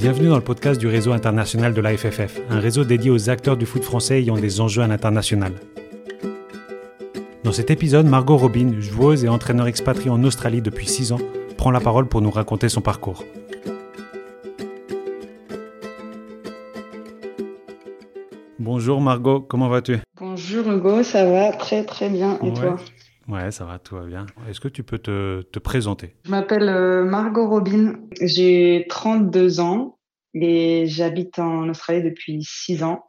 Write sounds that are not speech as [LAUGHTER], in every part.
Bienvenue dans le podcast du réseau international de la FFF, un réseau dédié aux acteurs du foot français ayant des enjeux à l'international. Dans cet épisode, Margot Robin, joueuse et entraîneur expatriée en Australie depuis 6 ans, prend la parole pour nous raconter son parcours. Bonjour Margot, comment vas-tu? Bonjour Hugo, ça va très très bien. Et toi? Ouais, ça va, tout va bien. Est-ce que tu peux te, te présenter? Je m'appelle euh, Margot Robin, j'ai 32 ans et j'habite en Australie depuis 6 ans.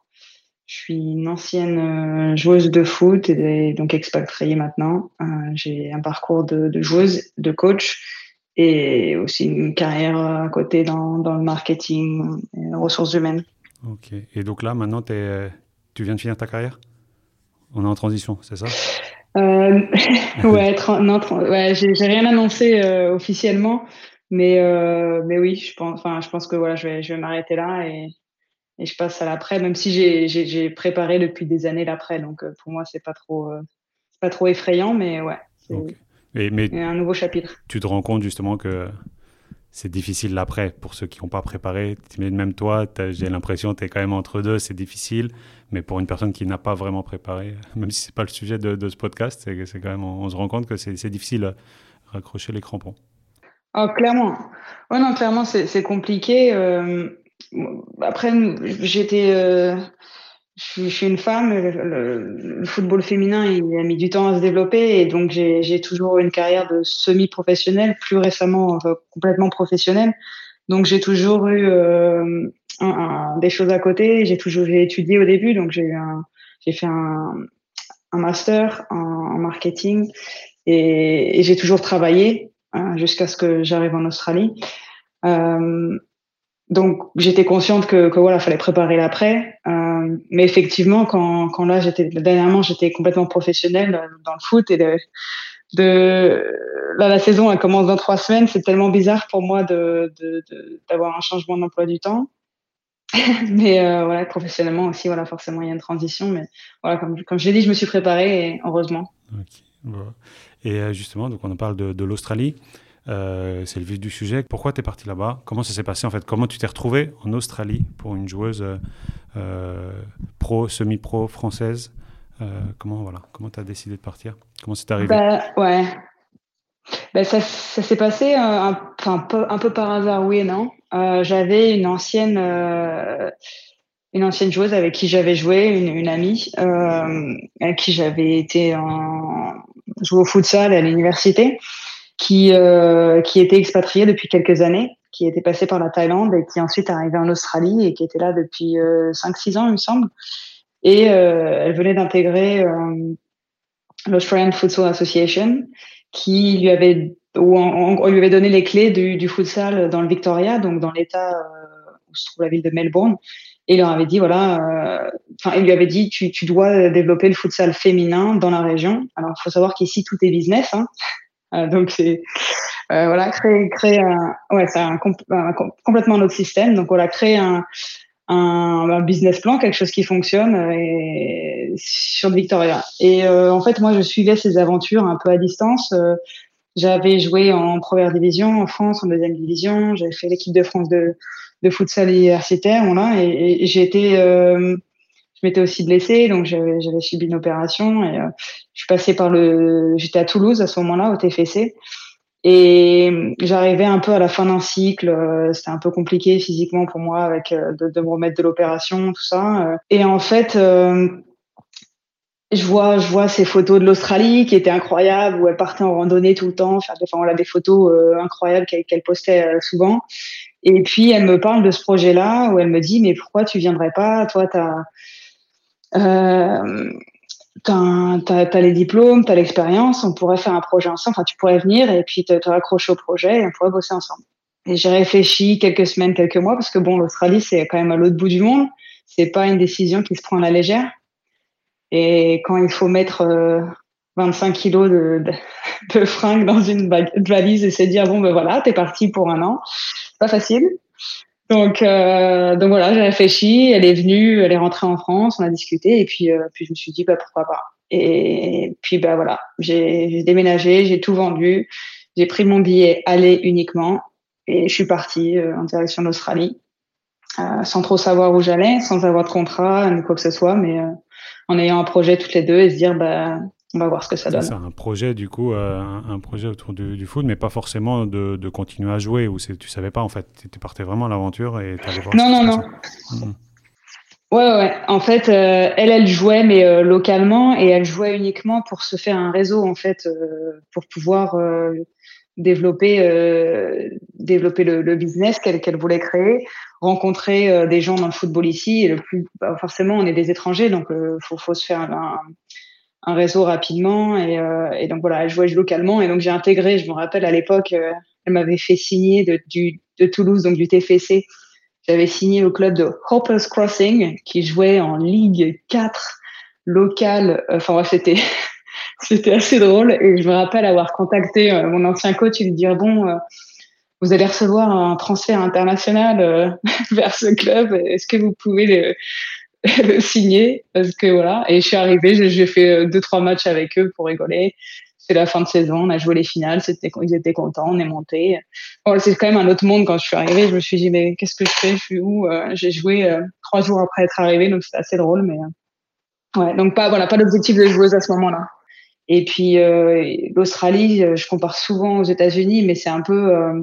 Je suis une ancienne euh, joueuse de foot et donc expatriée maintenant. Euh, j'ai un parcours de, de, joueuse, de coach et aussi une carrière à côté dans, dans le marketing et les ressources humaines. Ok. Et donc là, maintenant, es, tu viens de finir ta carrière? On est en transition, c'est ça? Euh, [LAUGHS] ouais, non, ouais, j'ai rien annoncé euh, officiellement, mais euh, mais oui, je pense, enfin, je pense que voilà, je vais je vais m'arrêter là et, et je passe à l'après, même si j'ai préparé depuis des années l'après, donc euh, pour moi c'est pas trop pas trop effrayant, mais ouais, c'est okay. un nouveau chapitre. Tu te rends compte justement que c'est difficile l'après pour ceux qui n'ont pas préparé. Même toi, j'ai l'impression que tu es quand même entre deux, c'est difficile. Mais pour une personne qui n'a pas vraiment préparé, [LAUGHS] même si ce n'est pas le sujet de, ce podcast, c'est quand même, on, se rend compte que c'est difficile à raccrocher les crampons. Oh, clairement. Oh, non, clairement, c'est compliqué. Euh, après, j'étais. Euh, suis une femme, le, football féminin, il a mis du temps à se développer et donc j'ai toujours eu une carrière de semi-professionnelle, plus récemment complètement professionnelle. Donc j'ai toujours eu euh, un, des choses à côté. J'ai toujours étudié au début, donc j'ai j'ai fait un, un master en, en, marketing et, et j'ai toujours travaillé hein, jusqu'à ce que j'arrive en Australie. Euh, donc j'étais consciente que, que voilà, fallait préparer l'après. Euh, mais effectivement, quand, quand là, j'étais dernièrement, j'étais complètement professionnelle dans le foot et de, là, la saison elle commence dans trois semaines. C'est tellement bizarre pour moi de d'avoir un changement d'emploi du temps. [LAUGHS] mais euh, voilà, professionnellement aussi, voilà, forcément, il y a une transition. Mais voilà, comme, comme je l'ai dit, je me suis préparée et heureusement. Et euh, justement, donc on parle de l'Australie. Euh, c'est le vif du sujet. Pourquoi tu es parti là-bas? Comment ça s'est passé en fait? Comment tu t'es retrouvé en Australie pour une joueuse euh, pro, semi-pro française? Euh, Comment voilà Comment tu as décidé de partir? Comment c'est arrivé? Bah, Ouais. Bah, ça, ça s'est passé un, un, peu, par hasard, oui et non. j'avais une ancienne une ancienne joueuse avec qui j'avais joué, une, amie, euh, avec qui j'avais été jouer au futsal à l'université qui, euh, qui était expatriée depuis quelques années, qui était passée par la Thaïlande et qui ensuite arrivée en Australie et qui était là depuis euh, 5-6 ans, il me semble. Et euh, elle venait d'intégrer euh, l'Australian Futsal Association, qui lui avait, où on, on, lui avait donné les clés du, du futsal dans le Victoria, donc dans l'État euh, où se trouve la ville de Melbourne. Et il leur avait dit, voilà, euh, enfin, il lui avait dit, tu, tu dois développer le futsal féminin dans la région. Alors, il faut savoir qu'ici, tout est business. Hein. Euh, donc c'est euh, voilà créer créer un ouais c'est un, un, complètement autre système. Donc voilà créer un, un, business plan, quelque chose qui fonctionne euh, et, sur Victoria. Et euh, en fait moi je suivais ces aventures un peu à distance. j'avais joué en première division en France, en deuxième division. J'avais fait l'équipe de France de de futsal universitaire, voilà, et, et j'ai été je m'étais aussi blessée, donc j'avais subi une opération et euh, je suis passée par le, j'étais à Toulouse à ce moment-là au TFC et j'arrivais un peu à la fin d'un cycle. Euh, c'était un peu compliqué physiquement pour moi avec euh, de, me remettre de l'opération, tout ça. Et en fait, je vois, je vois ces photos de l'Australie qui étaient incroyables, où elle partait en randonnée tout le temps, enfin, voilà, des photos incroyables qu'elle postait souvent. Et puis elle me parle de ce projet-là où elle me dit mais pourquoi tu viendrais pas? Toi, t'as euh, t'as as, les diplômes, t'as l'expérience, on pourrait faire un projet ensemble, enfin tu pourrais venir et puis te, te raccrocher au projet et on pourrait bosser ensemble. Et j'ai réfléchi quelques semaines, quelques mois, parce que bon, l'Australie, c'est quand même à l'autre bout du monde. C'est pas une décision qui se prend à la légère. Et quand il faut mettre euh, 25 kilos de, de, [LAUGHS] de, fringues dans une valise et se dire, bon, ben voilà, t'es parti pour un an, pas facile. Donc, euh, donc voilà, j'ai réfléchi. Elle est venue, elle est rentrée en France, on a discuté et puis, euh, puis je me suis dit bah pourquoi pas. Et puis bah voilà, j'ai déménagé, j'ai tout vendu, j'ai pris mon billet aller uniquement et je suis partie euh, en direction d'Australie. sans trop savoir où j'allais, sans avoir de contrat ni quoi que ce soit, mais en ayant un projet toutes les deux et se dire bah on va voir ce que ça donne. C'est un projet du coup, un, projet autour du, foot, mais pas forcément de, de continuer à jouer ou tu savais pas en fait, tu partais vraiment à l'aventure et tu allais voir. Non non non. Mmh. Ouais, ouais. En fait, euh, elle, elle jouait, mais euh, localement, et elle jouait uniquement pour se faire un réseau, en fait, euh, pour pouvoir développer, développer le, le business qu'elle qu'elle voulait créer, rencontrer des gens dans le football ici. Et le plus, bah, forcément, on est des étrangers, donc faut, faut se faire un, un réseau rapidement. Et, et, donc voilà, elle jouait localement, et donc j'ai intégré. Je me rappelle à l'époque, elle m'avait fait signer de, du, de Toulouse, donc du TFC j'avais signé au club de Hoppers Crossing qui jouait en Ligue 4 locale. Enfin bref, c'était [LAUGHS] c'était assez drôle et je me rappelle avoir contacté euh, mon ancien coach et lui dire bon, euh, vous allez recevoir un transfert international euh, [LAUGHS] vers ce club. Est-ce que vous pouvez le [LAUGHS] signer Parce que voilà. Et je suis arrivée, j'ai fait deux trois matchs avec eux pour rigoler c'est la fin de saison, on a joué les finales, c'était, ils étaient contents, on est monté. Bon, c'est quand même un autre monde quand je suis arrivée. Je me suis dit, mais qu'est-ce que je fais? Je suis où? Euh, J'ai joué euh, trois jours après être arrivée, donc c'était assez drôle. Mais euh, ouais, donc pas voilà, pas d'objectif de joueuse à ce moment-là. Et puis l'Australie, je compare souvent aux États-Unis, mais c'est un peu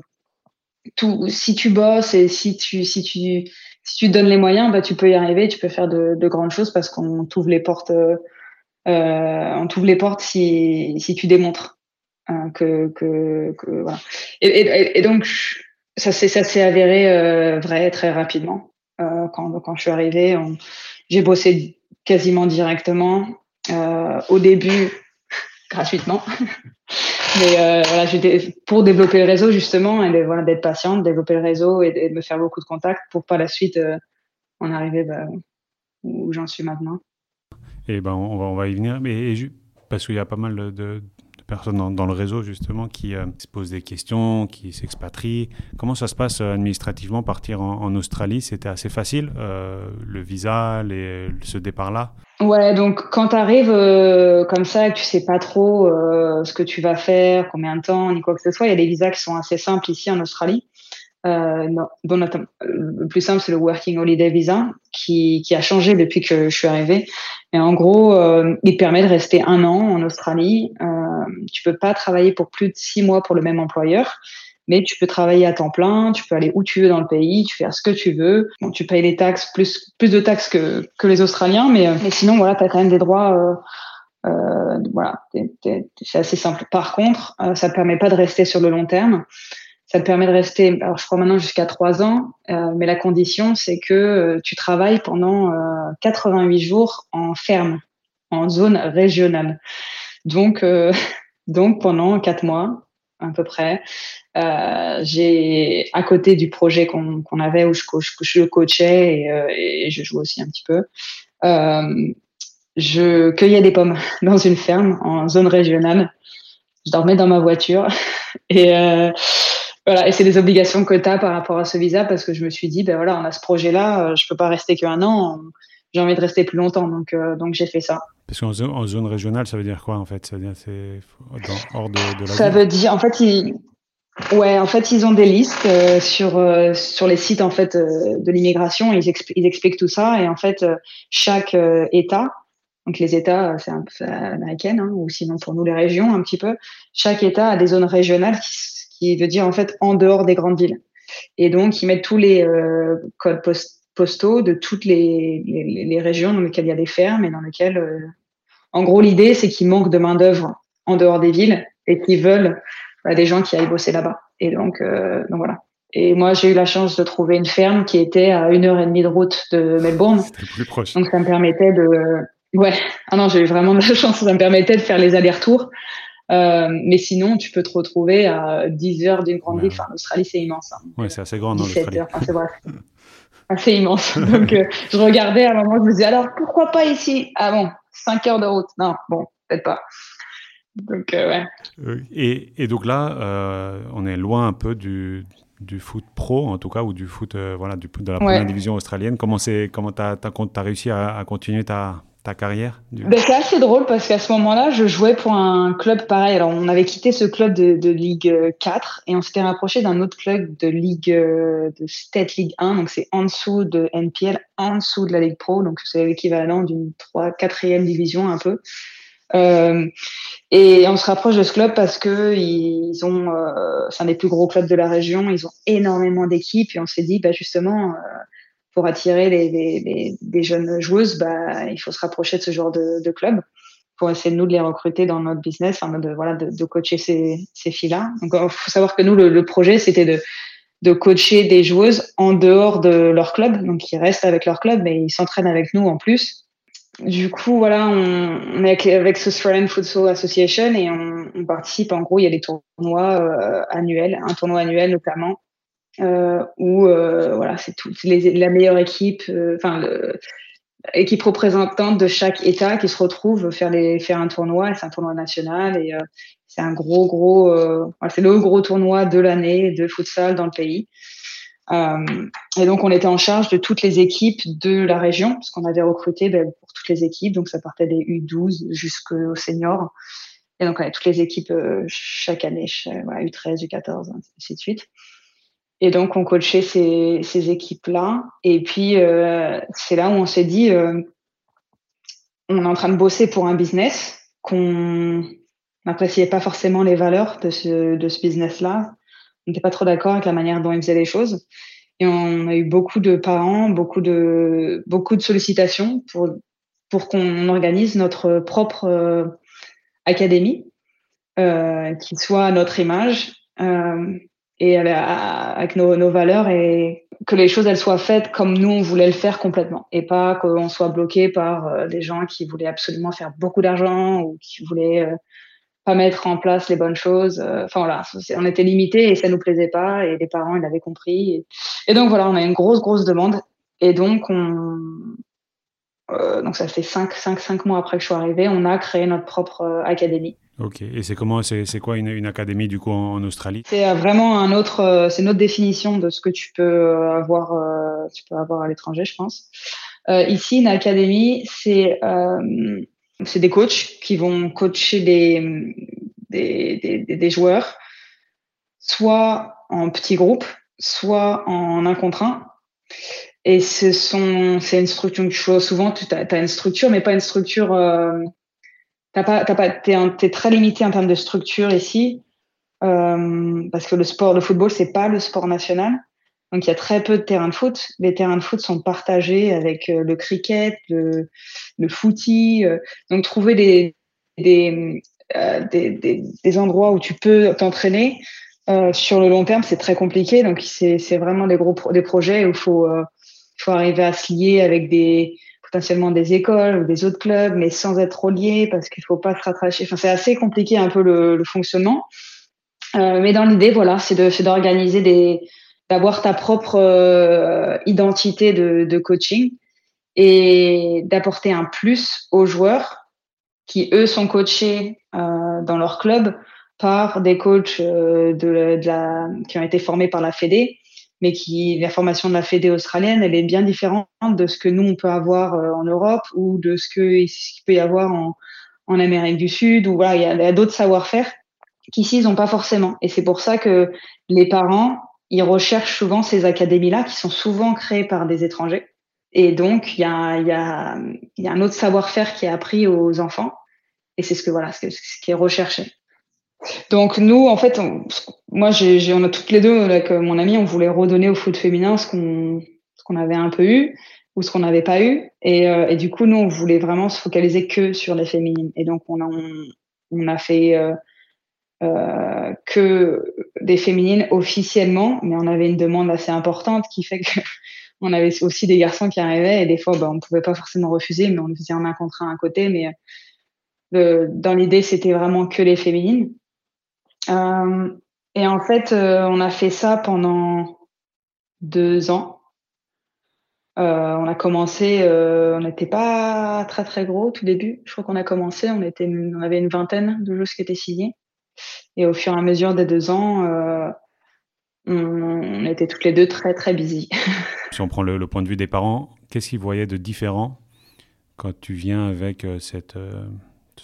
tout. Si tu bosses et si tu si tu si tu donnes les moyens, bah tu peux y arriver, tu peux faire de, de grandes choses parce qu'on t'ouvre les portes euh, on t'ouvre les portes si, tu démontres hein, que, voilà. Et, donc ça s'est avéré euh, vrai très rapidement euh, quand je suis arrivée. J'ai bossé quasiment directement euh, au début gratuitement. [LAUGHS] Mais euh, voilà, j'étais pour développer le réseau justement et voilà d'être patiente, développer le réseau et de, me faire beaucoup de contacts pour pas la suite euh, en arriver bah, où j'en suis maintenant. Et ben, on va, on va y venir. Mais, parce qu'il y a pas mal de, personnes dans, le réseau justement qui euh, se posent des questions, qui s'expatrient. Comment ça se passe administrativement partir en, Australie? C'était assez facile, le visa, les, ce départ-là? Ouais, donc quand tu arrives comme ça que tu sais pas trop ce que tu vas faire, combien de temps, ni quoi que ce soit, il y a des visas qui sont assez simples ici en Australie. Euh, non, le plus simple, c'est le Working Holiday Visa, qui, qui, a changé depuis que je suis arrivée. Et en gros, euh, il permet de rester un an en Australie. Euh, tu peux pas travailler pour plus de six mois pour le même employeur, mais tu peux travailler à temps plein, tu peux aller où tu veux dans le pays, tu fais ce que tu veux. Tu payes les taxes, plus, plus de taxes que, que les Australiens, mais, mais sinon, voilà, tu as quand même des droits. Euh, euh voilà, c'est assez simple. Par contre, ça ne permet pas de rester sur le long terme ça te permet de rester, alors je crois maintenant jusqu'à trois ans, euh, mais la condition c'est que euh, tu travailles pendant 88 euh, jours en ferme, en zone régionale. Donc, [LAUGHS] donc pendant quatre mois à peu près, j'ai à côté du projet qu'on avait où je, je, coachais et, et, je joue aussi un petit peu. je cueillais des pommes [LAUGHS] dans une ferme en zone régionale. Je dormais dans ma voiture [LAUGHS] et voilà, et c'est des obligations que tu as par rapport à ce visa parce que je me suis dit, ben voilà, on a ce projet-là, euh, je peux pas rester qu'un an, j'ai envie de rester plus longtemps, donc, euh, donc j'ai fait ça. Parce qu'en zone, en zone régionale, ça veut dire quoi en fait? Ça veut dire c'est hors de, de, la Ça veut dire, en fait, ils, ouais, en fait, ils ont des listes euh, sur sur les sites en fait de l'immigration. Ils, ils, expliquent tout ça et en fait, chaque État, donc les États, c'est un peu américain, hein, ou sinon pour nous les régions un petit peu, chaque État a des zones régionales qui qui veut dire en fait en dehors des grandes villes. Et donc, ils mettent tous les euh, codes postaux de toutes les, les, les, régions dans lesquelles il y a des fermes et dans lesquelles, euh, en gros, l'idée, c'est qu'ils manquent de main-d'œuvre en dehors des villes et qu'ils veulent des gens qui aillent bosser là-bas. Et donc, euh, donc voilà. Et moi, j'ai eu la chance de trouver une ferme qui était à une heure et demie de route de Melbourne. plus proche. Donc, ça me permettait de, ouais. Ah non, j'ai eu vraiment de la chance. Ça me permettait de faire les allers-retours euh, mais sinon, tu peux te retrouver à 10 heures d'une grande ville. Enfin, l'Australie, c'est immense. Hein. Oui, c'est assez grand dans l'Australie. Enfin, c'est bref. [LAUGHS] assez immense. [LAUGHS] Donc, euh, je regardais à un moment, je me disais, alors, pourquoi pas ici? Ah bon, 5 heures de route. Non, bon, peut-être pas. Donc, euh, ouais. Et, et, donc là, on est loin un peu du, du foot pro, en tout cas, ou du foot, voilà, du, de la première division australienne. Comment tu comment as, as, réussi à, à continuer ta, ta carrière ben, C'est assez drôle parce qu'à ce moment-là, je jouais pour un club pareil. Alors, on avait quitté ce club de, de Ligue 4 et on s'était rapproché d'un autre club de Ligue de State League 1. Donc, c'est en dessous de NPL, en dessous de la Ligue Pro. Donc, c'est l'équivalent d'une 3 4e division un peu. Euh, et on se rapproche de ce club parce que ils ont, euh, c'est un des plus gros clubs de la région. Ils ont énormément d'équipes et on s'est dit, bah justement, euh, pour attirer les, jeunes joueuses, bah il faut se rapprocher de ce genre de, de club pour essayer nous de les recruter dans notre business, enfin de voilà de, coacher ces, filles-là. Donc il faut savoir que nous le, projet c'était de coacher des joueuses en dehors de leur club, donc ils restent avec leur club, mais ils s'entraînent avec nous en plus du coup, voilà, on, est avec, ce Australian Futsal Association et on, participe. En gros, il y a des tournois euh, annuels, un tournoi annuel notamment, euh, où euh, voilà, c'est tout, la meilleure équipe, euh, enfin, équipe représentante de chaque État qui se retrouve faire les, faire un tournoi. C'est un tournoi national et c'est un gros, gros, c'est le gros tournoi de l'année de futsal dans le pays. Euh, et donc, on était en charge de toutes les équipes de la région, parce qu'on avait recruté ben, toutes les équipes. Donc, ça partait des U12 jusqu'aux seniors. Et donc, on avait toutes les équipes euh, chaque année, voilà, U13, U14, ainsi de suite. Et donc, on coachait ces, ces équipes-là. Et puis, euh, c'est là où on s'est dit, euh, on est en train de bosser pour un business qu'on n'appréciait pas forcément les valeurs de ce, de ce business-là on n'était pas trop d'accord avec la manière dont ils faisaient les choses. Et on a eu beaucoup de parents, beaucoup de, beaucoup de sollicitations pour, pour qu'on organise notre propre euh, académie, euh, qui soit à notre image euh, et avec nos, valeurs et que les choses elles soient faites comme nous on voulait le faire complètement et pas qu'on soit bloqué par euh, des gens qui voulaient absolument faire beaucoup d'argent ou qui voulaient euh, pas mettre en place les bonnes choses. Euh, enfin voilà, on était limité et ça nous plaisait pas et les parents ils l'avaient compris. Et, donc voilà, on a une grosse grosse demande et donc on euh, donc ça fait 5 cinq, cinq mois après que je suis arrivée, on a créé notre propre euh, académie. Ok, et c'est comment, c'est quoi une, une, académie du coup en, Australie? C'est vraiment un autre, c'est une autre définition de ce que tu peux avoir, tu peux avoir à l'étranger, je pense. ici, une académie, c'est c'est des coachs qui vont coacher des, des, des, des, joueurs, soit en petits groupes, soit en un contre un. Et ce sont, c'est une structure, souvent, tu as, as, une structure, mais pas une structure, euh, t'as pas, t'as pas, t'es, es très limité en termes de structure ici, euh, parce que le sport, le football, c'est pas le sport national. Donc il y a très peu de terrains de foot. Les terrains de foot sont partagés avec euh, le cricket, le, footy. Euh. donc trouver des, des, euh, des, des, des, endroits où tu peux t'entraîner euh, sur le long terme, c'est très compliqué. Donc c'est vraiment des gros des projets où il faut, euh, faut arriver à se lier avec des potentiellement des écoles ou des autres clubs, mais sans être trop lié parce qu'il faut pas se rattracher. Enfin c'est assez compliqué un peu le, le fonctionnement. mais dans l'idée, voilà, c'est d'organiser des d'avoir ta propre euh, identité de, de, coaching et d'apporter un plus aux joueurs qui, eux, sont coachés euh, dans leur club par des coachs euh, de, de, la, qui ont été formés par la Fédé, mais qui la formation de la Fédé australienne, elle est bien différente de ce que nous on peut avoir euh, en Europe ou de ce que qu'il peut y avoir en, en Amérique du Sud ou voilà, il y a, a d'autres savoir-faire qu'ici ils n'ont pas forcément. Et c'est pour ça que les parents ils recherchent souvent ces académies-là qui sont souvent créées par des étrangers. Et donc, il y a, y, a, y a un autre savoir-faire qui est appris aux enfants. Et c'est ce que voilà, ce, ce qui est recherché. Donc nous, en fait, moi, j'ai, on a toutes les deux avec mon ami, on voulait redonner au foot féminin ce qu'on, qu'on avait un peu eu ou ce qu'on n'avait pas eu. Et, euh, et, du coup, nous, on voulait vraiment se focaliser que sur les féminines. Et donc, on a, on, a fait euh, euh, que des féminines officiellement, mais on avait une demande assez importante qui fait que [LAUGHS] on avait aussi des garçons qui arrivaient et des fois bah, on ne pouvait pas forcément refuser, mais on faisait un contrat à côté. Mais euh, dans l'idée, c'était vraiment que les féminines. Euh, et en fait, euh, on a fait ça pendant deux ans. Euh, on a commencé, on n'était pas très très gros tout début. Je crois qu'on a commencé, on avait une vingtaine de joueurs qui étaient signés. Et au fur et à mesure des deux ans, on, était toutes les deux très très busy. [LAUGHS] si on prend le, point de vue des parents, qu'est-ce qu'ils voyaient de différent quand tu viens avec cette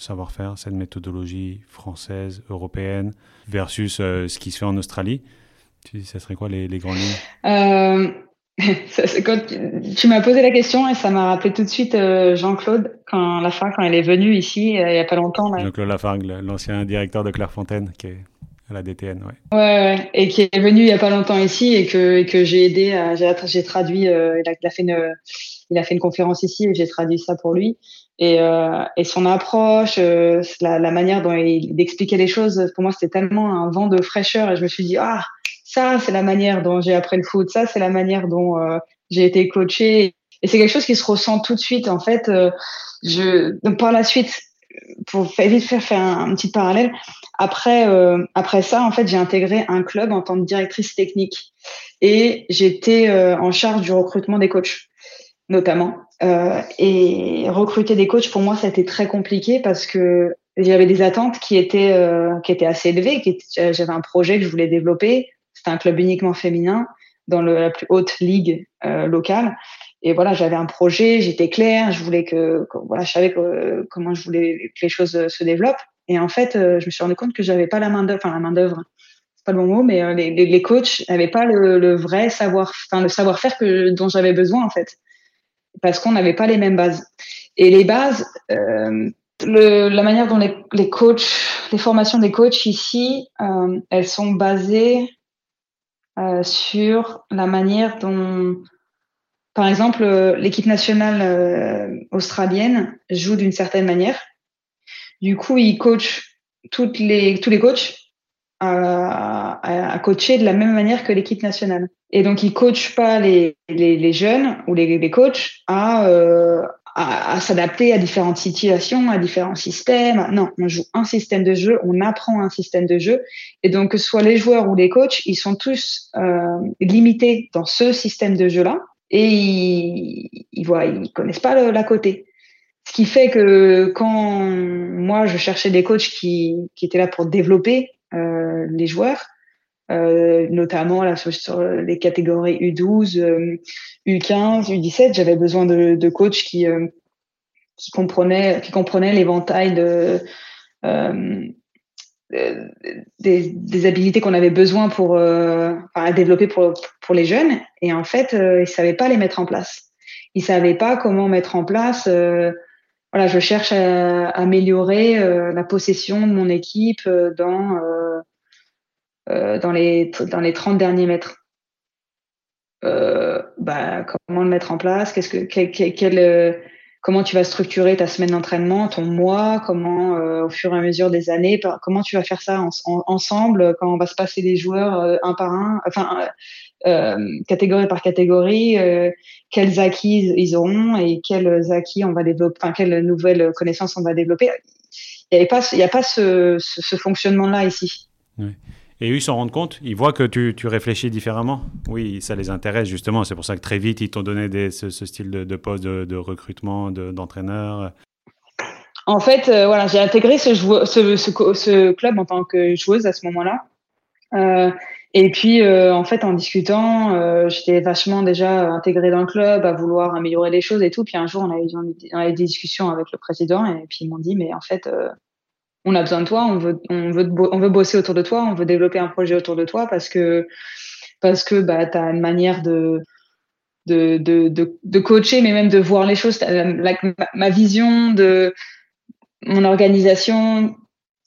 savoir-faire, cette méthodologie française, européenne, versus ce qui se fait en Australie tu, Ça serait quoi les, les grandes lignes? [LAUGHS] Quand tu, m'as posé la question et ça m'a rappelé tout de suite Jean-Claude quand Lafargue quand il est venu ici il n'y a pas longtemps. Jean-Claude Lafargue, l'ancien directeur de Clairefontaine qui est à la DTN, ouais. Ouais, et qui est venu il y a pas longtemps ici et que, et que j'ai aidé, j'ai traduit, euh, il, a, fait une, il a fait une conférence ici et j'ai traduit ça pour lui. Et, euh, et son approche, euh, la, la, manière dont il d'expliquer les choses, pour moi c'était tellement un vent de fraîcheur et je me suis dit ah ça c'est la manière dont j'ai appris le foot, ça c'est la manière dont euh, j'ai été coaché et c'est quelque chose qui se ressent tout de suite en fait. Euh, je donc par la suite pour vite faire faire un, petit parallèle, après, euh, après ça, en fait, j'ai intégré un club en tant que directrice technique et j'étais euh, en charge du recrutement des coachs, notamment. Euh, et recruter des coachs, pour moi, ça a été très compliqué parce que j'avais des attentes qui étaient, qui étaient assez élevées. J'avais un projet que je voulais développer. C'était un club uniquement féminin dans la plus haute ligue locale. Et voilà, j'avais un projet, j'étais claire, je voulais que, voilà, je savais que, comment je voulais que les choses se développent. Et en fait, euh, je me suis rendu compte que j'avais pas la main d'œuvre, enfin la main d'œuvre, c'est pas le bon mot, mais euh, les, les, coachs n'avaient pas le, vrai savoir, enfin le savoir-faire que dont j'avais besoin en fait, parce qu'on n'avait pas les mêmes bases. Et les bases, euh, la manière dont les, coachs, les formations des coachs ici, euh, elles sont basées euh, sur la manière dont, par exemple, l'équipe nationale australienne joue d'une certaine manière du coup, il coach toutes les, tous les coachs à, à, coacher de la même manière que l'équipe nationale. Et donc, il coach pas les, les, les, jeunes ou les, les coachs à, euh, à, à s'adapter à différentes situations, à différents systèmes. Non, on joue un système de jeu, on apprend un système de jeu. Et donc, que ce soit les joueurs ou les coachs, ils sont tous euh, limités dans ce système de jeu-là. Et ils, ils, voient, ils connaissent pas l'à côté. Ce qui fait que quand moi je cherchais des coachs qui, qui étaient là pour développer euh, les joueurs, euh, notamment là, sur, sur, les catégories U12, U15, U17, j'avais besoin de, de coachs qui, euh, qui comprenaient, qui comprenaient l'éventail de, euh, des, des, habilités qu'on avait besoin pour euh, à développer pour, pour les jeunes. Et en fait, euh, ils savaient pas les mettre en place. Ils savaient pas comment mettre en place euh, voilà, je cherche à, améliorer euh, la possession de mon équipe euh, dans, euh, dans, les, dans les 30 derniers mètres. bah, comment le mettre en place? Qu'est-ce que quel, quel, comment tu vas structurer ta semaine d'entraînement, ton mois, comment au fur et à mesure des années, comment tu vas faire ça en, en, ensemble, quand on va se passer les joueurs un par un, enfin euh, catégorie par catégorie, euh, quels acquis ils auront et quels acquis on va développer, enfin quelles nouvelles connaissances on va développer. Il n'y a pas, il y a pas ce, ce, ce fonctionnement-là ici. Et eux, ils s'en rendent compte Ils voient que tu, tu, réfléchis différemment Oui, ça les intéresse justement. C'est pour ça que très vite, ils t'ont donné ce, ce, style de, de poste de, de recrutement, d'entraîneur. en fait, euh, voilà, j'ai intégré ce, ce, ce, club en tant que joueuse à ce moment-là. Euh, et puis, euh, en fait, en discutant, j'étais vachement déjà intégrée dans le club, à vouloir améliorer les choses et tout. Puis un jour, on a eu, on a eu des discussions avec le président et puis ils m'ont dit, mais en fait, on a besoin de toi, on veut, on veut, on veut bosser autour de toi, on veut développer un projet autour de toi parce que, parce que bah, tu as une manière de, de, de, de, coacher, mais même de voir les choses. Ma vision de mon organisation,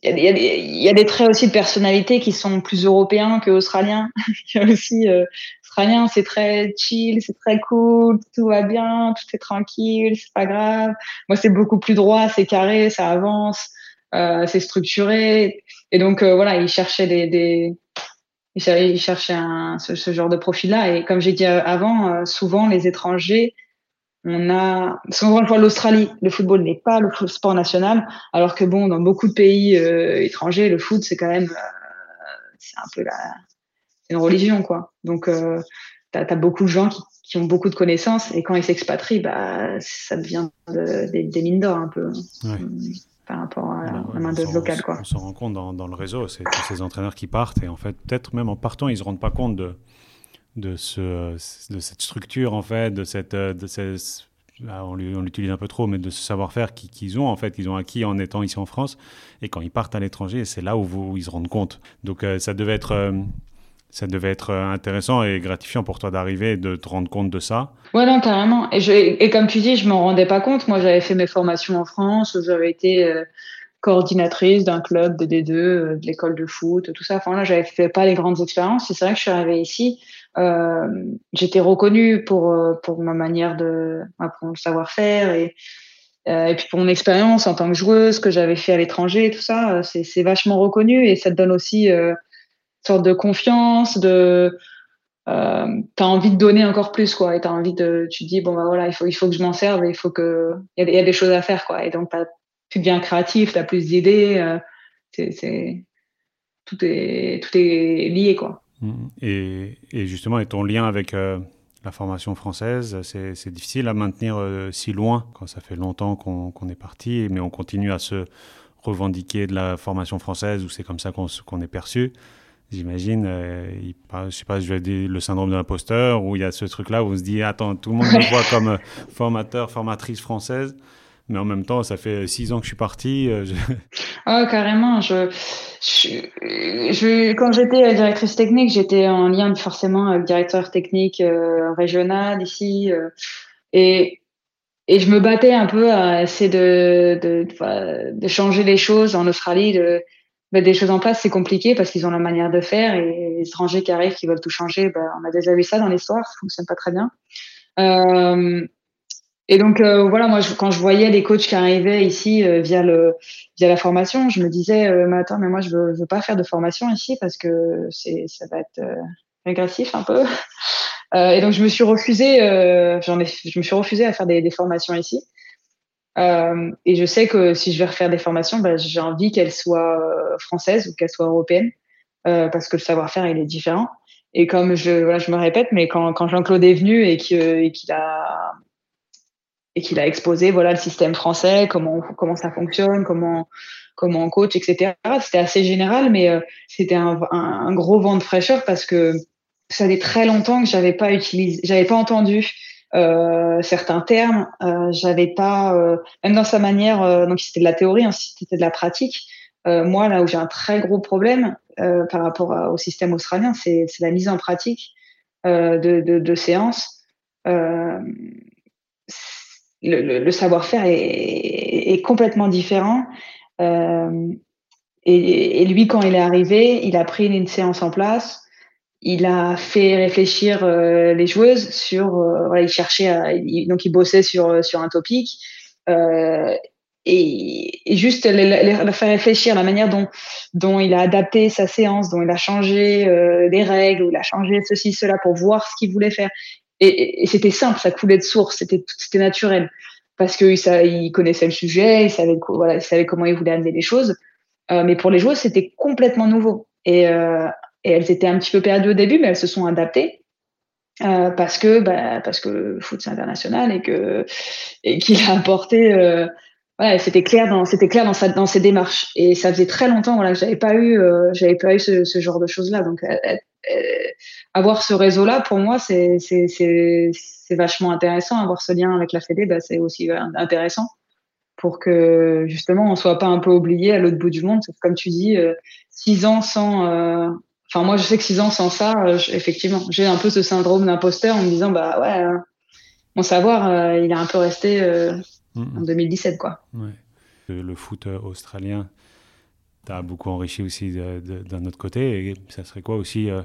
il y, a des, traits aussi de personnalité qui sont plus européens que australiens. il y a aussi euh, australien, c'est très chill, c'est très cool, tout va bien, tout est tranquille, c'est pas grave. Moi, c'est beaucoup plus droit, c'est carré, ça avance, c'est structuré. Et donc euh, voilà, il cherchait des, des il cherchait un, ce, ce genre de profil-là. Et comme j'ai dit avant, euh, souvent les étrangers on a souvent l'Australie, le football n'est pas le sport national, alors que bon, dans beaucoup de pays euh, étrangers, le foot c'est quand même, euh, c'est un peu la, une religion quoi. Donc euh, t'as as beaucoup de gens qui, qui, ont beaucoup de connaissances et quand ils s'expatrient, bah ça devient de, des, des, mines d'or un peu. Ouais. Par rapport à la, la main d'œuvre locale, quoi. On se rend compte dans, dans le réseau, c'est tous ces entraîneurs qui partent et en fait, peut-être même en partant, ils se rendent pas compte de, de, ce, de cette structure, en fait, de, cette, de ces, on l'utilise un peu trop, mais de ce savoir-faire qu'ils ont en fait, qu'ils ont acquis en étant ici en France, et quand ils partent à l'étranger, c'est là où, vous, ils se rendent compte. Donc ça devait être ça devait être intéressant et gratifiant pour toi d'arriver et de te rendre compte de ça. Ouais, non, carrément. Et, comme tu dis, je m'en rendais pas compte. Moi, j'avais fait mes formations en France, j'avais été coordinatrice d'un club de D2, euh, de l'école de foot, tout ça. Enfin là, j'avais fait pas les grandes expériences. C'est vrai que je suis arrivée ici. Euh, j'étais reconnue pour euh, pour ma manière de pour le savoir-faire et et puis pour mon expérience en tant que joueuse que j'avais fait à l'étranger, tout ça, c'est vachement reconnu et ça te donne aussi sorte de confiance, de euh, t'as envie de donner encore plus quoi et t'as envie de tu dis bon bah voilà il faut il faut que je m'en serve il faut que il y, a des choses à faire quoi et donc tu deviens créatif, tu as plus d'idées. Euh, c'est, tout, est, tout est lié. Quoi. Mmh. Et, et justement, et ton lien avec euh, la formation française, c'est, difficile à maintenir euh, si loin quand ça fait longtemps qu'on, est parti, mais on continue à se revendiquer de la formation française où c'est comme ça qu'on, qu'on est perçu. J'imagine, il, je sais pas, je vais dire le syndrome de l'imposteur, où il y a ce truc-là où on se dit, attends, tout le monde me voit comme formateur, formatrice française mais en même temps, ça fait six ans que je suis parti. Euh, carrément. Je, je, quand j'étais directrice technique, j'étais en lien forcément avec directeur technique euh, régional ici. Euh, et, je me battais un peu à essayer de, changer les choses en Australie, mettre des choses en place. C'est compliqué parce qu'ils ont la manière de faire et les étrangers qui arrivent, qui veulent tout changer, ben, on a déjà vu ça dans l'histoire, ça fonctionne pas très bien. Euh, et donc euh, voilà, moi quand je voyais les coachs qui arrivaient ici euh, via le via la formation, je me disais euh, mais attends mais moi je veux, je veux pas faire de formation ici parce que c'est ça va être régressif un peu. [LAUGHS] et donc je me suis refusée, j'en ai, je me suis refusée à faire des, des formations ici. Et je sais que si je vais refaire des formations, bah, j'ai envie qu'elles soient françaises ou qu'elles soient européennes parce que le savoir-faire il est différent. Et comme je, voilà, je me répète, mais quand, quand Jean-Claude est venu et qu'il a et a exposé voilà le système français, comment comment ça fonctionne, comment comment on coach, etc. C'était assez général, mais euh, c'était un, un, gros vent de fraîcheur parce que ça fait très longtemps que j'avais pas utilisé, j'avais pas entendu euh, certains termes, euh, j'avais pas euh, même dans sa manière, donc c'était de la théorie, hein, c'était de la pratique. moi là où j'ai un très gros problème par rapport au système australien, c'est la mise en pratique de, séances le, savoir-faire est, complètement différent. Et, lui, quand il est arrivé, il a pris une séance en place. Il a fait réfléchir euh, les joueuses sur, euh, voilà, il cherchait, à, donc il bossait sur sur un topic. Euh, et, et, juste la faire réfléchir la manière dont dont il a adapté sa séance, dont il a changé euh, les règles, ou il a changé ceci cela pour voir ce qu'il voulait faire. Et, et c'était simple, ça coulait de source, c'était c'était naturel parce que il connaissait le sujet, il savait voilà, il savait comment il voulait amener les choses. Euh, mais pour les joueuses, c'était complètement nouveau. Et, euh, et elles étaient un petit peu perdues au début, mais elles se sont adaptées. Euh, parce que bah, parce que le foot c'est international et que et qu'il a apporté euh, c'était clair dans c'était clair dans ses démarches et ça faisait très longtemps voilà que j'avais pas eu euh, j'avais pas eu ce, genre de choses là donc avoir ce réseau-là, pour moi, c'est vachement intéressant. Avoir ce lien avec la Fédé, bah, c'est aussi intéressant pour que justement on soit pas un peu oublié à l'autre bout du monde. Comme tu dis, six ans sans. Enfin, moi, je sais que six ans sans ça, effectivement, j'ai un peu ce syndrome d'imposteur en me disant, bah ouais, mon savoir, il est un peu resté en 2017, quoi. Ouais. Le foot australien, as beaucoup enrichi aussi d'un autre côté. Et ça serait quoi aussi euh,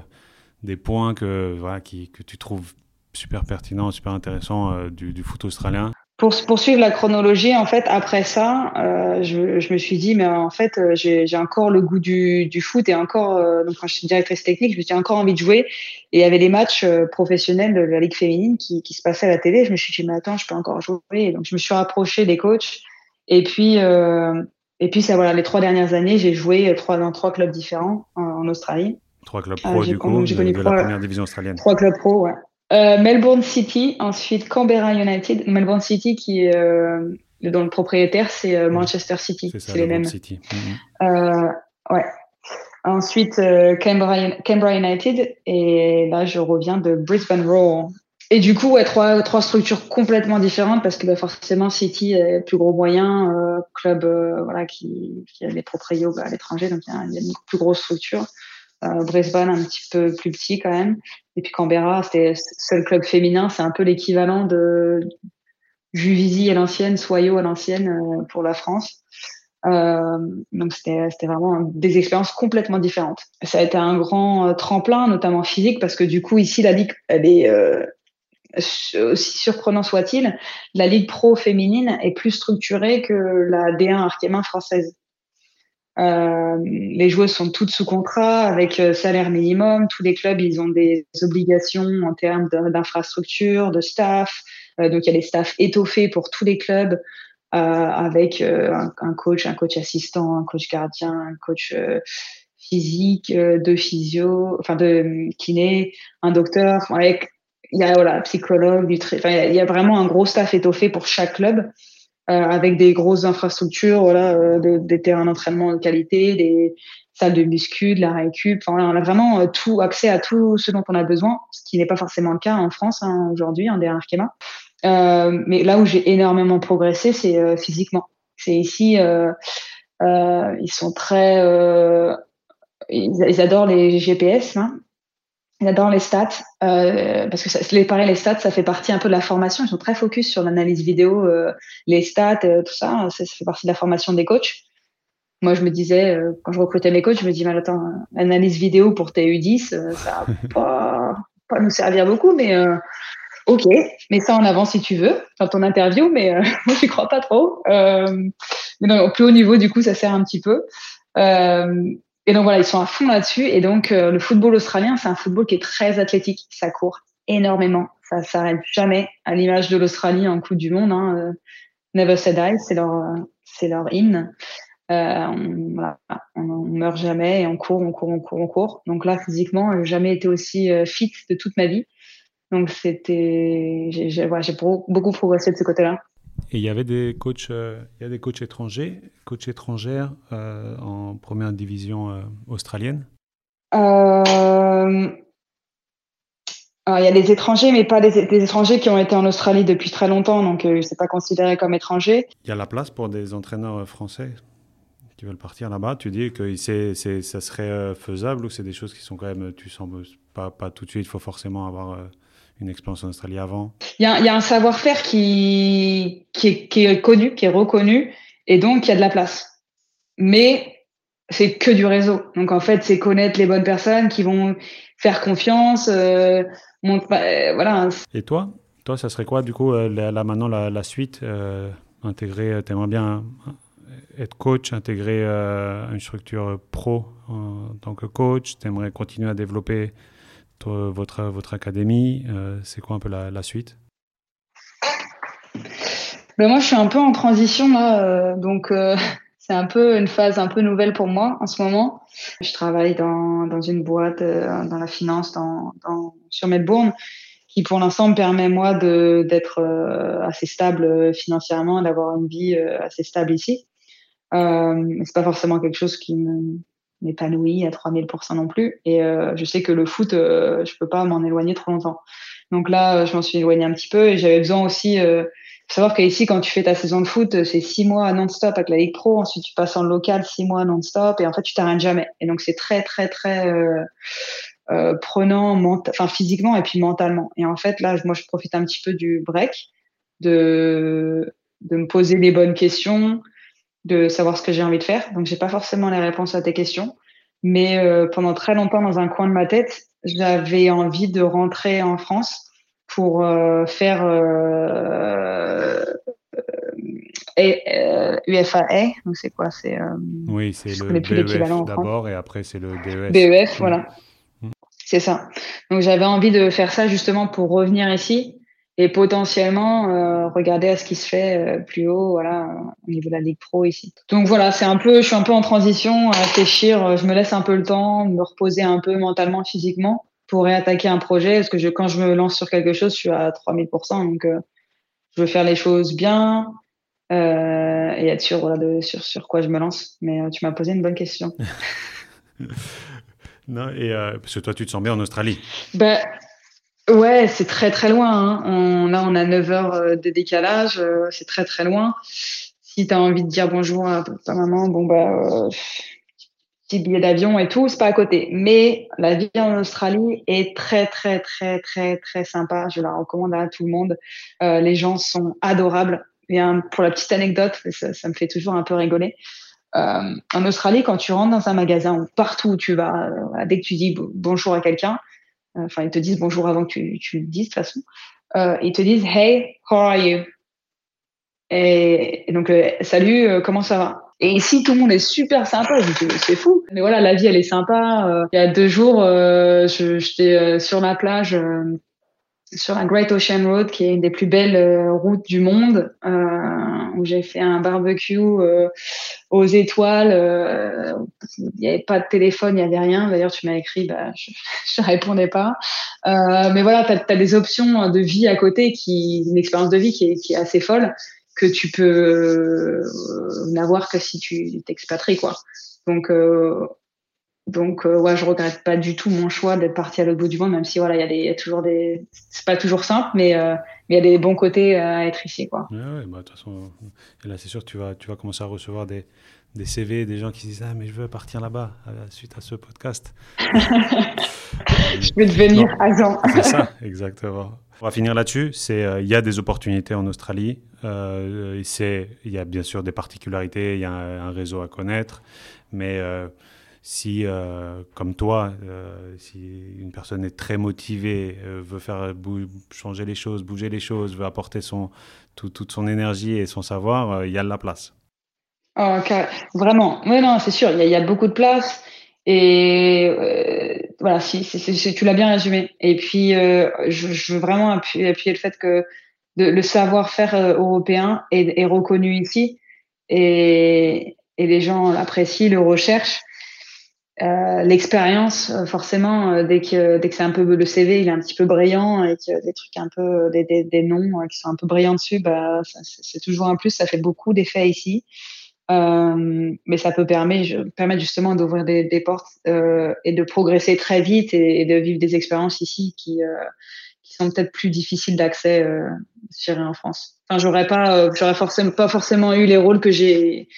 des points que, voilà, qui, que tu trouves super pertinents, super intéressants euh, du, du, foot australien pour poursuivre la chronologie, en fait, après ça, euh, je, je, me suis dit, mais en fait, j'ai encore le goût du, du foot et encore, donc quand je suis directrice technique, je me suis encore envie de jouer. Et il y avait les matchs professionnels de la Ligue féminine qui, qui se passaient à la télé. Je me suis dit, mais attends, je peux encore jouer. Et donc, je me suis rapprochée des coachs. Et puis, et puis, ça, voilà, les trois dernières années, j'ai joué euh, trois, dans trois clubs différents en, Australie. Trois clubs pro, euh, du coup, de, de la première division australienne. Trois clubs pro, ouais. Euh, Melbourne City, ensuite Canberra United. Melbourne City, qui euh, dont le propriétaire, c'est euh, Manchester City. C'est les mêmes. City. Mm ouais. Ensuite, Canberra, Canberra, United. Et là, je reviens de Brisbane Roar. et du coup, ouais, trois, trois structures complètement différentes parce que bah, forcément, City est plus gros moyen, club voilà, qui, qui a des proprios bah, à l'étranger, donc il y, a, il y, a une plus grosse structure. Euh, Brisbane, un petit peu plus petit quand même. Et puis Canberra, c'était seul club féminin, c'est un peu l'équivalent de Juvisy à l'ancienne, Soyo à l'ancienne euh, pour la France. Euh, donc c'était vraiment des expériences complètement différentes. Ça a été un grand tremplin, notamment physique, parce que du coup ici la ligue elle est aussi surprenant soit-il, la ligue pro féminine est plus structurée que la D1 Arkema française. Euh, les joueuses sont toutes sous contrat avec euh, salaire minimum. Tous les clubs, ils ont des obligations en termes d'infrastructure, de staff. Euh, donc il y a des staffs étoffés pour tous les clubs. Euh, avec euh, un, un, coach, un coach assistant, un coach gardien, un coach physique, de physio, enfin de kiné, un docteur, avec il y a voilà psychologue, du enfin, il y a vraiment un gros staff étoffé pour chaque club. Euh, avec des grosses infrastructures, voilà, euh, de, des terrains d'entraînement de qualité, des salles de muscu, de la récup. Enfin, on a vraiment euh, tout accès à tout ce dont on a besoin, ce qui n'est pas forcément le cas en France hein, aujourd'hui, en derrière Arkema. Euh, mais là où j'ai énormément progressé, c'est euh, physiquement. C'est ici, euh, ils sont très, ils, ils, adorent les GPS. Hein. Adorent les stats euh, parce que ça, les pareil, les stats, ça fait partie un peu de la formation. Ils sont très focus sur l'analyse vidéo, euh, les stats, euh, tout ça, ça. Ça fait partie de la formation des coachs. Moi, je me disais quand je recrutais mes coachs, je me dis, mais attends, analyse vidéo pour TU10, ça va [LAUGHS] pas, pas nous servir beaucoup, mais ok, mets ça en avant si tu veux dans ton interview, mais [LAUGHS] moi, je crois pas trop. mais non, au plus haut niveau, du coup, ça sert un petit peu. Et donc voilà, ils sont à fond là-dessus. Et donc euh, le football australien, c'est un football qui est très athlétique. Ça court énormément. Ça s'arrête jamais. À l'image de l'Australie en Coupe du Monde, hein, euh, Never Say Die, c'est leur c'est leur hymne. Euh, on, voilà, on, meurt jamais et on court, on court, on court, on court. Donc là, physiquement, j'ai jamais été aussi euh, fit de toute ma vie. Donc c'était, j'ai voilà, beaucoup progressé de ce côté-là. Et il y avait des coachs, euh, il y a des coachs étrangers, coachs étrangères euh, en première division euh, australienne. Alors, il y a des étrangers, mais pas des, des, étrangers qui ont été en Australie depuis très longtemps, donc euh, c'est pas considéré comme étranger. Il y a la place pour des entraîneurs français qui veulent partir là-bas. Tu dis que c'est, c'est, ça serait faisable ou c'est des choses qui sont quand même, tu sens pas, pas tout de suite, il faut forcément avoir une expérience en Australie avant Il y a, y a un savoir-faire qui, qui est, qui, est, connu, qui est reconnu, et donc il y a de la place. Mais c'est que du réseau. Donc en fait, c'est connaître les bonnes personnes qui vont faire confiance. Euh, euh, voilà. Et toi Toi, ça serait quoi du coup, euh, là maintenant, la, la suite euh, Intégrer, t'aimerais bien être coach, intégrer euh, une structure pro en tant que coach, t'aimerais continuer à développer votre, votre académie. Euh, c'est quoi un peu la, suite? Ben Moi, je suis un peu en transition là, euh, donc euh, [LAUGHS] c'est un peu une phase un peu nouvelle pour moi en ce moment. Je travaille dans, dans une boîte dans la finance dans, dans, sur Melbourne qui pour l'instant me permet moi d'être assez stable financièrement, d'avoir une vie assez stable ici. Euh, c'est pas forcément quelque chose qui me m'épanouis à 3000% non plus. Et euh, je sais que le foot, euh, je peux pas m'en éloigner trop longtemps. Donc là, euh, je m'en suis éloignée un petit peu et j'avais besoin aussi. Euh, savoir qu'ici, quand tu fais ta saison de foot, c'est six mois non-stop avec la Ligue Pro. Ensuite, tu passes en local six mois non-stop et en fait, tu t'arrêtes jamais. Et donc, c'est très, très, très euh, euh, prenant, enfin physiquement et puis mentalement. Et en fait, là, moi, je profite un petit peu du break, de de me poser les bonnes questions, de savoir ce que j'ai envie de faire. Donc, j'ai pas forcément les réponses à tes questions. Mais euh, pendant très longtemps, dans un coin de ma tête, j'avais envie de rentrer en France pour euh, faire euh, et, UFAA. Donc, c'est quoi? C'est Oui, c'est le BEF d'abord et après, c'est le DES. BEF, voilà. Mmh. C'est ça. Donc, j'avais envie de faire ça justement pour revenir ici et potentiellement euh, regarder à ce qui se fait euh, plus haut voilà au niveau de la ligue pro ici. Donc voilà c'est un peu je suis un peu en transition à réfléchir euh, je me laisse un peu le temps me reposer un peu mentalement physiquement pour réattaquer un projet parce que je, quand je me lance sur quelque chose je suis à 3000% donc euh, je veux faire les choses bien euh, et être sûr voilà de sur sur quoi je me lance. Mais euh, tu m'as posé une bonne question. [LAUGHS] Non et parce que toi tu te sens bien en Australie? Ben Ouais, c'est très très loin. Hein. On, là, on a 9 heures de décalage. c'est très très loin. Si tu as envie de dire bonjour à ta maman, bon bah petit billet d'avion et tout, c'est pas à côté. Mais la vie en Australie est très, très, très, très, très sympa. Je la recommande à tout le monde. Euh, les gens sont adorables. Et pour la petite anecdote, ça, me fait toujours un peu rigoler. Euh, en Australie, quand tu rentres dans un magasin ou partout où tu vas, euh, dès que tu dis bonjour à quelqu'un, enfin, ils te disent bonjour avant que tu, tu le dises de toute façon, ils te disent Hey, how are you? Et, donc, salut, comment ça va? Et ici, tout le monde est super sympa. c'est fou. Mais voilà, la vie, elle est sympa. Euh, il y a deux jours, euh, j'étais euh, sur la plage, sur la Great Ocean Road, qui est une des plus belles routes du monde, où j'ai fait un barbecue aux étoiles. Il n'y avait pas de téléphone, il n'y avait rien. D'ailleurs, tu m'as écrit, bah, je [LAUGHS] ne répondais pas. mais voilà, tu as, des options de vie à côté, qui, une expérience de vie qui est, qui est assez folle que tu peux euh, n'avoir que si tu t'expatries quoi. Donc euh, donc euh, ouais, je regrette pas du tout mon choix d'être parti à l'autre bout du monde, même si voilà, il y a, des, y a toujours des, c'est pas toujours simple, mais euh, il y a des bons côtés à être ici quoi. Ouais, ouais bah de toute façon, là c'est sûr que tu vas tu vas commencer à recevoir des des CV, des gens qui disent ah mais je veux partir là-bas suite à ce podcast. [LAUGHS] je veux devenir agent. c'est ça, exactement. On va finir là-dessus. C'est il y a des opportunités en Australie. Euh, il y a bien sûr des particularités, il y a un, réseau à connaître, mais euh, si, euh, comme toi, si une personne est très motivée, veut faire changer les choses, bouger les choses, veut apporter son, toute son énergie et son savoir, il y a de la place. Oh, Vraiment, non, c'est sûr, il y, a beaucoup de place. Et voilà, tu l'as bien résumé. Et puis, je, veux vraiment appuyer, le fait que le savoir-faire euh, européen est, reconnu ici et, les gens l'apprécient, le recherchent. Euh, l'expérience, euh, forcément, dès que, dès que c'est un peu le CV, il est un petit peu brillant et que des trucs un peu, des, des, noms qui sont un peu brillants dessus, bah, c'est toujours un plus. Ça fait beaucoup d'effets ici. mais ça peut permettre, permettre justement d'ouvrir des, portes et de progresser très vite et, de vivre des expériences ici qui, qui sont peut-être plus difficiles d'accès, euh, en France. Enfin, j'aurais pas, euh, j'aurais forcément pas forcément eu les rôles que j'ai,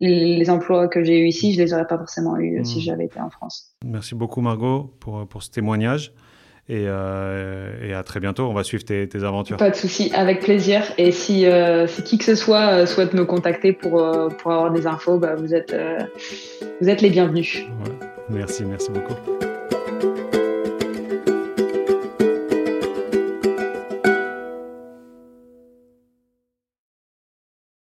les emplois que j'ai eu ici, je les aurais pas forcément eu euh, si hmm. j'avais été en France. Merci beaucoup Margot pour pour ce témoignage. Et, euh, et, à très bientôt. On va suivre tes, tes aventures. Pas de souci, avec plaisir. Et si, euh, si qui que ce soit souhaite me contacter pour, pour avoir des infos, bah, vous, êtes, vous êtes les bienvenus. Ouais. Merci, merci beaucoup.